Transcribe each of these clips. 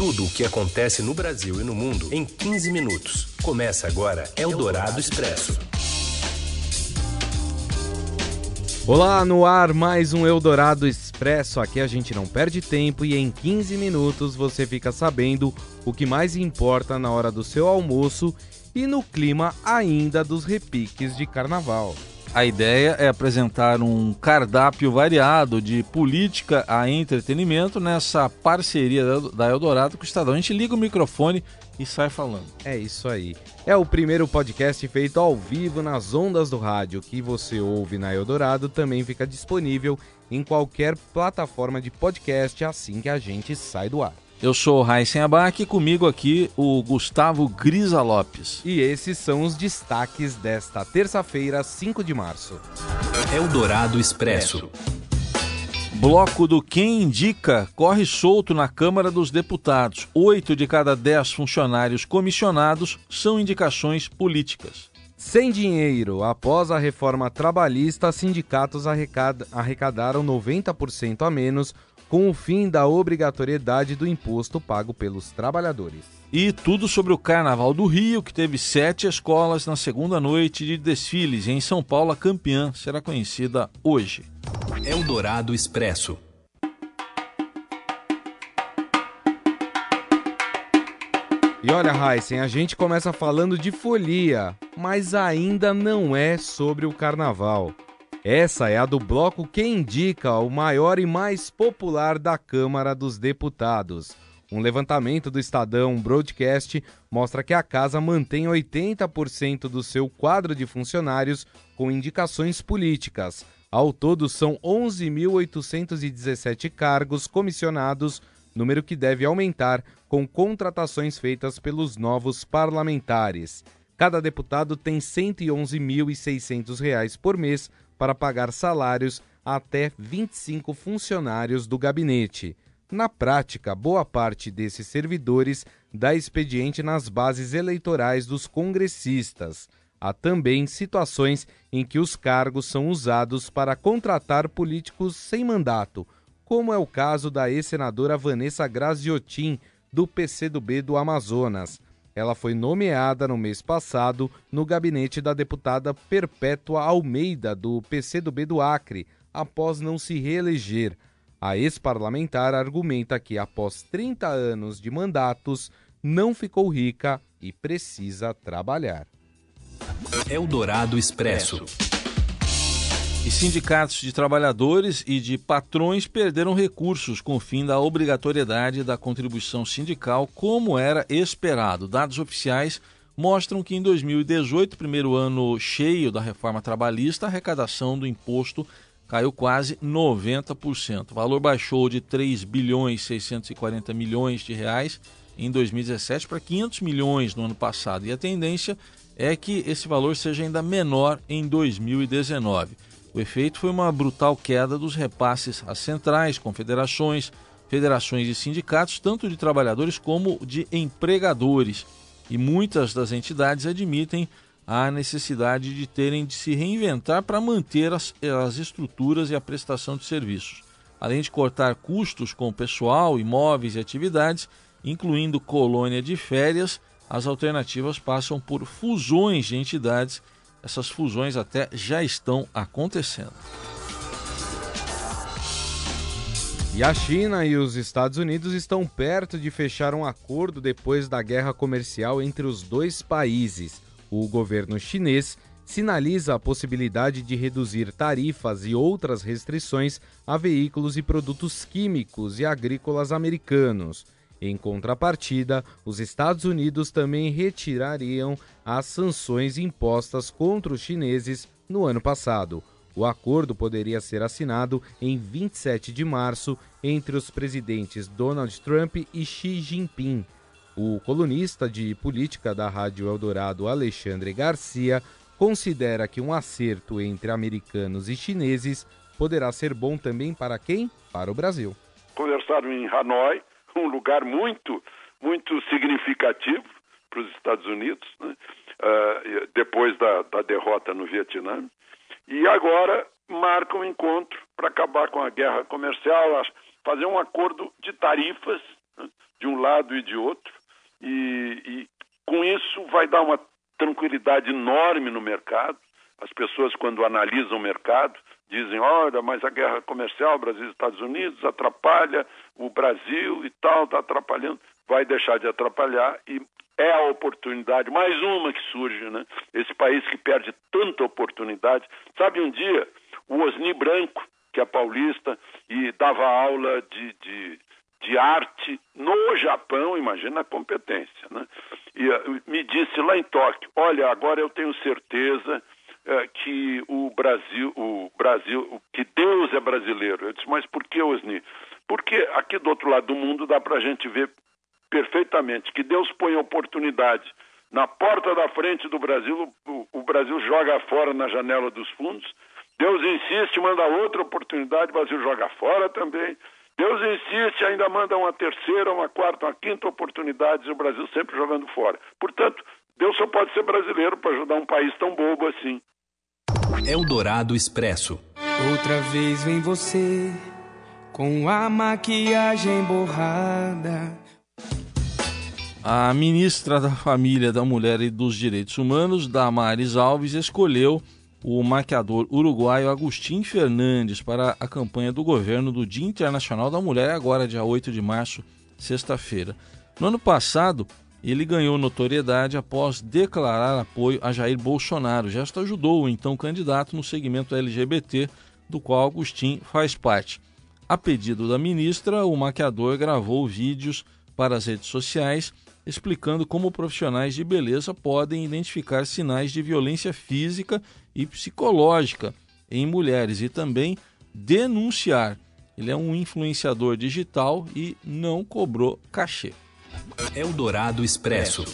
Tudo o que acontece no Brasil e no mundo em 15 minutos. Começa agora Eldorado Expresso. Olá, no ar mais um Eldorado Expresso. Aqui a gente não perde tempo e em 15 minutos você fica sabendo o que mais importa na hora do seu almoço e no clima ainda dos repiques de carnaval. A ideia é apresentar um cardápio variado de política a entretenimento nessa parceria da Eldorado com o Estadão. A gente liga o microfone e sai falando. É isso aí. É o primeiro podcast feito ao vivo nas ondas do rádio que você ouve na Eldorado também fica disponível em qualquer plataforma de podcast assim que a gente sai do ar. Eu sou o Raíssen Abac e comigo aqui o Gustavo Grisa Lopes. E esses são os destaques desta terça-feira, 5 de março. Eldorado Expresso. Bloco do Quem Indica corre solto na Câmara dos Deputados. Oito de cada dez funcionários comissionados são indicações políticas. Sem dinheiro, após a reforma trabalhista, sindicatos arrecadaram 90% a menos com o fim da obrigatoriedade do imposto pago pelos trabalhadores. E tudo sobre o Carnaval do Rio, que teve sete escolas na segunda noite de desfiles. E em São Paulo, a campeã será conhecida hoje. Eldorado Expresso. E olha, Heisen, a gente começa falando de folia, mas ainda não é sobre o carnaval. Essa é a do bloco que indica o maior e mais popular da Câmara dos Deputados. Um levantamento do Estadão Broadcast mostra que a casa mantém 80% do seu quadro de funcionários com indicações políticas. Ao todo, são 11.817 cargos comissionados, número que deve aumentar com contratações feitas pelos novos parlamentares. Cada deputado tem R$ 111.600 por mês para pagar salários até 25 funcionários do gabinete. Na prática, boa parte desses servidores dá expediente nas bases eleitorais dos congressistas. Há também situações em que os cargos são usados para contratar políticos sem mandato, como é o caso da ex-senadora Vanessa Graziotin, do PCdoB do Amazonas. Ela foi nomeada no mês passado no gabinete da deputada Perpétua Almeida, do PCdoB do Acre, após não se reeleger. A ex-parlamentar argumenta que, após 30 anos de mandatos, não ficou rica e precisa trabalhar. Eldorado Expresso. E sindicatos de trabalhadores e de patrões perderam recursos com o fim da obrigatoriedade da contribuição sindical, como era esperado. Dados oficiais mostram que em 2018, primeiro ano cheio da reforma trabalhista, a arrecadação do imposto caiu quase 90%. O valor baixou de 3 bilhões 640 milhões de reais em 2017 para 500 milhões no ano passado. E a tendência é que esse valor seja ainda menor em 2019. O efeito foi uma brutal queda dos repasses às centrais, confederações, federações e sindicatos, tanto de trabalhadores como de empregadores. E muitas das entidades admitem a necessidade de terem de se reinventar para manter as, as estruturas e a prestação de serviços. Além de cortar custos com pessoal, imóveis e atividades, incluindo colônia de férias, as alternativas passam por fusões de entidades essas fusões até já estão acontecendo. E a China e os Estados Unidos estão perto de fechar um acordo depois da guerra comercial entre os dois países. O governo chinês sinaliza a possibilidade de reduzir tarifas e outras restrições a veículos e produtos químicos e agrícolas americanos. Em contrapartida, os Estados Unidos também retirariam as sanções impostas contra os chineses no ano passado. O acordo poderia ser assinado em 27 de março entre os presidentes Donald Trump e Xi Jinping. O colunista de política da Rádio Eldorado, Alexandre Garcia, considera que um acerto entre americanos e chineses poderá ser bom também para quem? Para o Brasil. Conversaram em Hanoi, um lugar muito, muito significativo para os Estados Unidos, né? uh, depois da, da derrota no Vietnã. E agora marca um encontro para acabar com a guerra comercial, fazer um acordo de tarifas né, de um lado e de outro, e, e com isso vai dar uma tranquilidade enorme no mercado. As pessoas, quando analisam o mercado, dizem: olha, mas a guerra comercial Brasil e Estados Unidos atrapalha o Brasil e tal, está atrapalhando. Vai deixar de atrapalhar e é a oportunidade, mais uma que surge, né? Esse país que perde tanta oportunidade. Sabe, um dia, o Osni Branco, que é paulista, e dava aula de, de, de arte no Japão, imagina a competência, né? E uh, me disse lá em Tóquio, olha, agora eu tenho certeza que o Brasil, o Brasil, que Deus é brasileiro. Eu disse, mas por que, Osni? Porque aqui do outro lado do mundo dá para a gente ver perfeitamente que Deus põe oportunidade na porta da frente do Brasil, o, o Brasil joga fora na janela dos fundos. Deus insiste, manda outra oportunidade, o Brasil joga fora também. Deus insiste, ainda manda uma terceira, uma quarta, uma quinta oportunidade, e o Brasil sempre jogando fora. Portanto, Deus só pode ser brasileiro para ajudar um país tão bobo assim. Eldorado Expresso. Outra vez vem você com a maquiagem borrada a ministra da Família, da Mulher e dos Direitos Humanos, Damares Alves, escolheu o maquiador uruguaio Agustin Fernandes para a campanha do governo do Dia Internacional da Mulher, agora dia 8 de março, sexta-feira. No ano passado, ele ganhou notoriedade após declarar apoio a Jair Bolsonaro. O gesto ajudou o então candidato no segmento LGBT, do qual Agustin faz parte. A pedido da ministra, o maquiador gravou vídeos para as redes sociais explicando como profissionais de beleza podem identificar sinais de violência física e psicológica em mulheres e também denunciar. Ele é um influenciador digital e não cobrou cachê. Eldorado Expresso.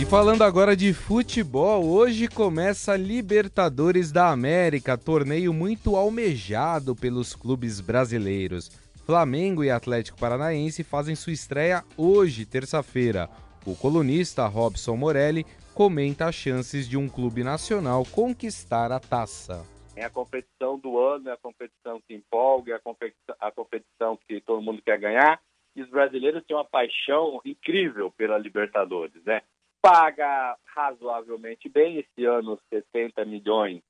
E falando agora de futebol, hoje começa a Libertadores da América, torneio muito almejado pelos clubes brasileiros. Flamengo e Atlético Paranaense fazem sua estreia hoje, terça-feira. O colunista Robson Morelli comenta as chances de um clube nacional conquistar a taça. É a competição do ano, é a competição que empolga, é a competição, a competição que todo mundo quer ganhar. Os brasileiros têm uma paixão incrível pela Libertadores, né? Paga razoavelmente bem esse ano 70 milhões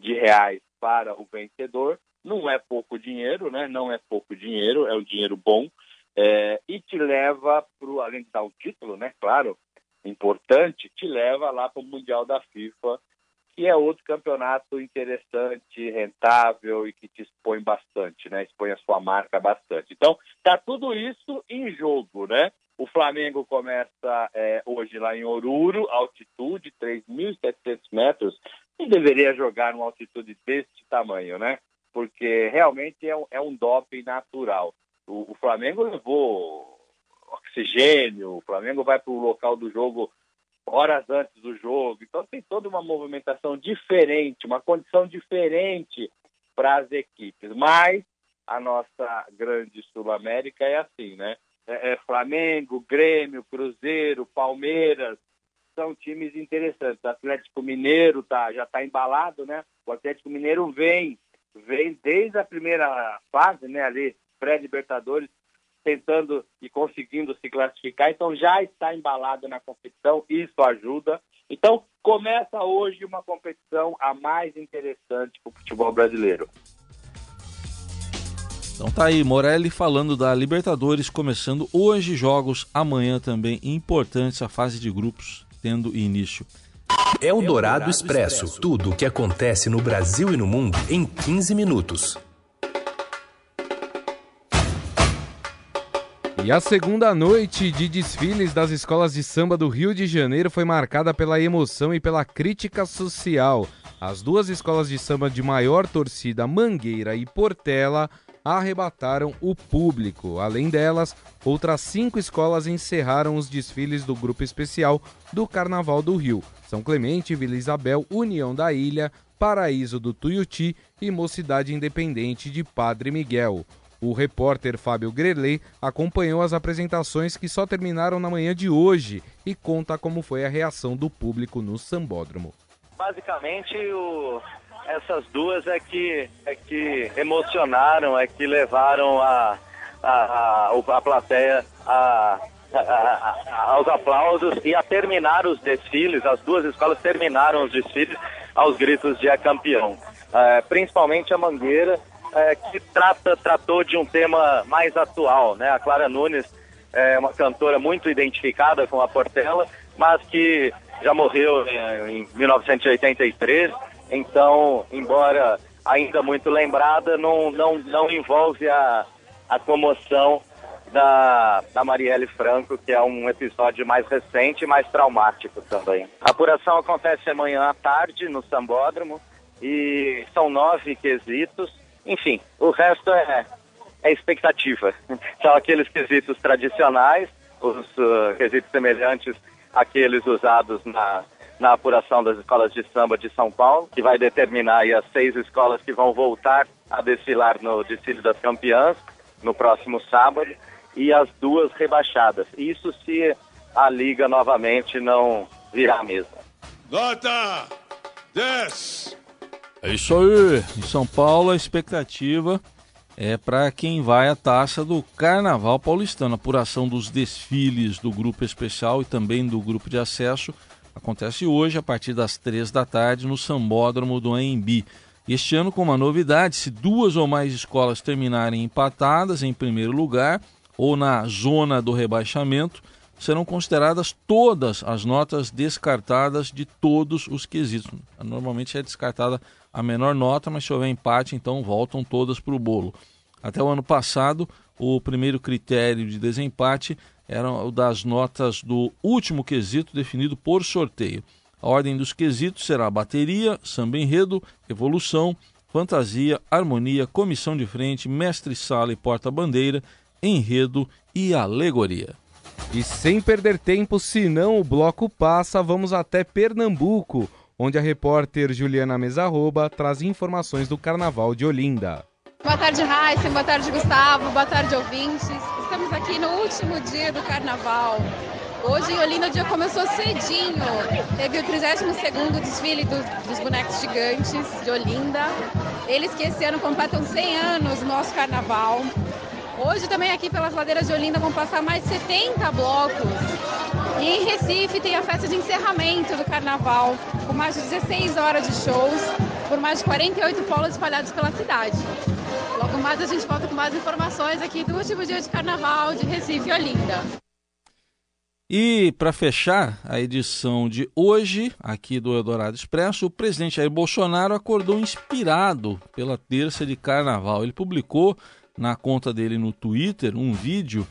de reais para o vencedor não é pouco dinheiro, né? Não é pouco dinheiro, é um dinheiro bom é, e te leva para além de dar o título, né? Claro, importante, te leva lá para o Mundial da FIFA, que é outro campeonato interessante, rentável e que te expõe bastante, né? Expõe a sua marca bastante. Então, tá tudo isso em jogo, né? O Flamengo começa é, hoje lá em Oruro, altitude 3.700 metros, e deveria jogar numa altitude deste tamanho, né? porque realmente é um, é um doping natural. O, o, Flamengo levou oxigênio, o Flamengo vai para o local do jogo horas antes do jogo, então tem toda uma movimentação diferente, uma condição diferente para as equipes. Mas a nossa grande Sul-América é assim, né? É, é Flamengo, Grêmio, Cruzeiro, Palmeiras, são times interessantes. O Atlético Mineiro tá, já está embalado, né? O Atlético Mineiro vem vem desde a primeira fase, né, ali, pré-Libertadores, tentando e conseguindo se classificar, então já está embalado na competição, isso ajuda. Então, começa hoje uma competição a mais interessante para o futebol brasileiro. Então tá aí, Morelli falando da Libertadores, começando hoje jogos, amanhã também importantes a fase de grupos tendo início. É o Dourado Expresso. Tudo o que acontece no Brasil e no mundo em 15 minutos. E a segunda noite de desfiles das escolas de samba do Rio de Janeiro foi marcada pela emoção e pela crítica social. As duas escolas de samba de maior torcida, Mangueira e Portela, arrebataram o público. Além delas, outras cinco escolas encerraram os desfiles do grupo especial do Carnaval do Rio. São Clemente, Vila Isabel, União da Ilha, Paraíso do Tuiuti e Mocidade Independente de Padre Miguel. O repórter Fábio Grelê acompanhou as apresentações que só terminaram na manhã de hoje e conta como foi a reação do público no sambódromo. Basicamente, o, essas duas é que, é que emocionaram, é que levaram a, a, a, a plateia a, aos aplausos e a terminar os desfiles. As duas escolas terminaram os desfiles aos gritos de é campeão. É, principalmente a Mangueira, é, que trata, tratou de um tema mais atual. Né? A Clara Nunes é uma cantora muito identificada com a Portela, mas que já morreu em, em 1983. Então, embora ainda muito lembrada, não, não, não envolve a, a comoção da, da Marielle Franco, que é um episódio mais recente e mais traumático também. A apuração acontece amanhã à tarde no Sambódromo e são nove quesitos. Enfim, o resto é, é expectativa. São aqueles quesitos tradicionais, os uh, quesitos semelhantes àqueles usados na, na apuração das escolas de samba de São Paulo, que vai determinar as seis escolas que vão voltar a desfilar no desfile das campeãs no próximo sábado e as duas rebaixadas. Isso se a liga novamente não virar a. Nota 10. É isso aí. Em São Paulo a expectativa é para quem vai à taça do Carnaval Paulistano. A apuração dos desfiles do grupo especial e também do grupo de acesso acontece hoje a partir das três da tarde no Sambódromo do AMB. Este ano com uma novidade, se duas ou mais escolas terminarem empatadas em primeiro lugar, ou na zona do rebaixamento, serão consideradas todas as notas descartadas de todos os quesitos. Normalmente é descartada a menor nota, mas se houver empate, então voltam todas para o bolo. Até o ano passado, o primeiro critério de desempate era o das notas do último quesito definido por sorteio. A ordem dos quesitos será bateria, samba enredo, evolução, fantasia, harmonia, comissão de frente, mestre-sala e porta-bandeira enredo e alegoria. E sem perder tempo, senão o bloco passa, vamos até Pernambuco, onde a repórter Juliana Mesarroba traz informações do Carnaval de Olinda. Boa tarde, Raíssa. Boa tarde, Gustavo. Boa tarde, ouvintes. Estamos aqui no último dia do Carnaval. Hoje em Olinda o dia começou cedinho. Teve o 32º desfile do, dos bonecos gigantes de Olinda. Eles que esse ano completam 100 anos no nosso Carnaval. Hoje também aqui pelas ladeiras de Olinda vão passar mais de 70 blocos. E em Recife tem a festa de encerramento do carnaval, com mais de 16 horas de shows, por mais de 48 polos espalhados pela cidade. Logo mais a gente volta com mais informações aqui do último dia de carnaval de Recife e Olinda. E para fechar a edição de hoje, aqui do Eldorado Expresso, o presidente Jair Bolsonaro acordou inspirado pela terça de carnaval. Ele publicou na conta dele no Twitter um vídeo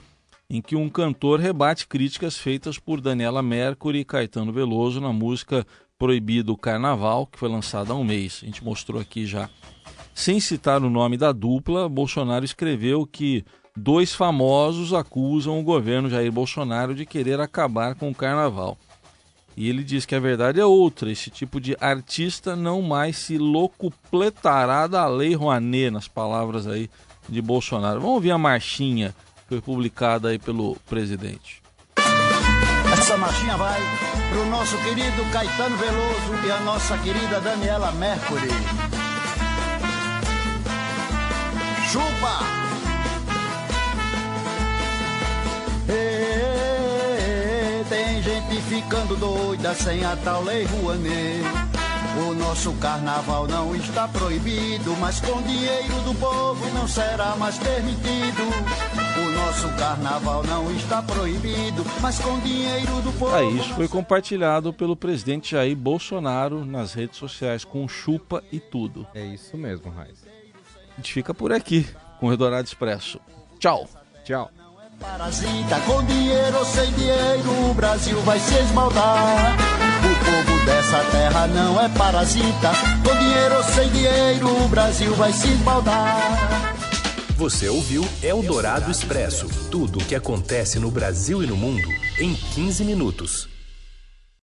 em que um cantor rebate críticas feitas por Daniela Mercury e Caetano Veloso na música Proibido Carnaval, que foi lançada há um mês. A gente mostrou aqui já. Sem citar o nome da dupla, Bolsonaro escreveu que dois famosos acusam o governo Jair Bolsonaro de querer acabar com o carnaval. E ele diz que a verdade é outra: esse tipo de artista não mais se locupletará da lei Rouanet, nas palavras aí de Bolsonaro. Vamos ouvir a marchinha que foi publicada aí pelo presidente. Essa marchinha vai para o nosso querido Caetano Veloso e a nossa querida Daniela Mercury. Chupa! Tem gente ficando doida sem a tal lei Rouanet. O nosso carnaval não está proibido, mas com dinheiro do povo não será mais permitido. O nosso carnaval não está proibido, mas com dinheiro do povo. Ah, isso foi compartilhado pelo presidente Jair Bolsonaro nas redes sociais com chupa e tudo. É isso mesmo, Raiz. A gente fica por aqui com o Redorado Expresso. Tchau. Tchau. Parasita, com dinheiro ou sem dinheiro, o Brasil vai se esmaldar. Povo dessa terra não é parasita. Com dinheiro ou sem dinheiro, o Brasil vai se esmaldar. Você ouviu Eldorado Expresso tudo o que acontece no Brasil e no mundo em 15 minutos.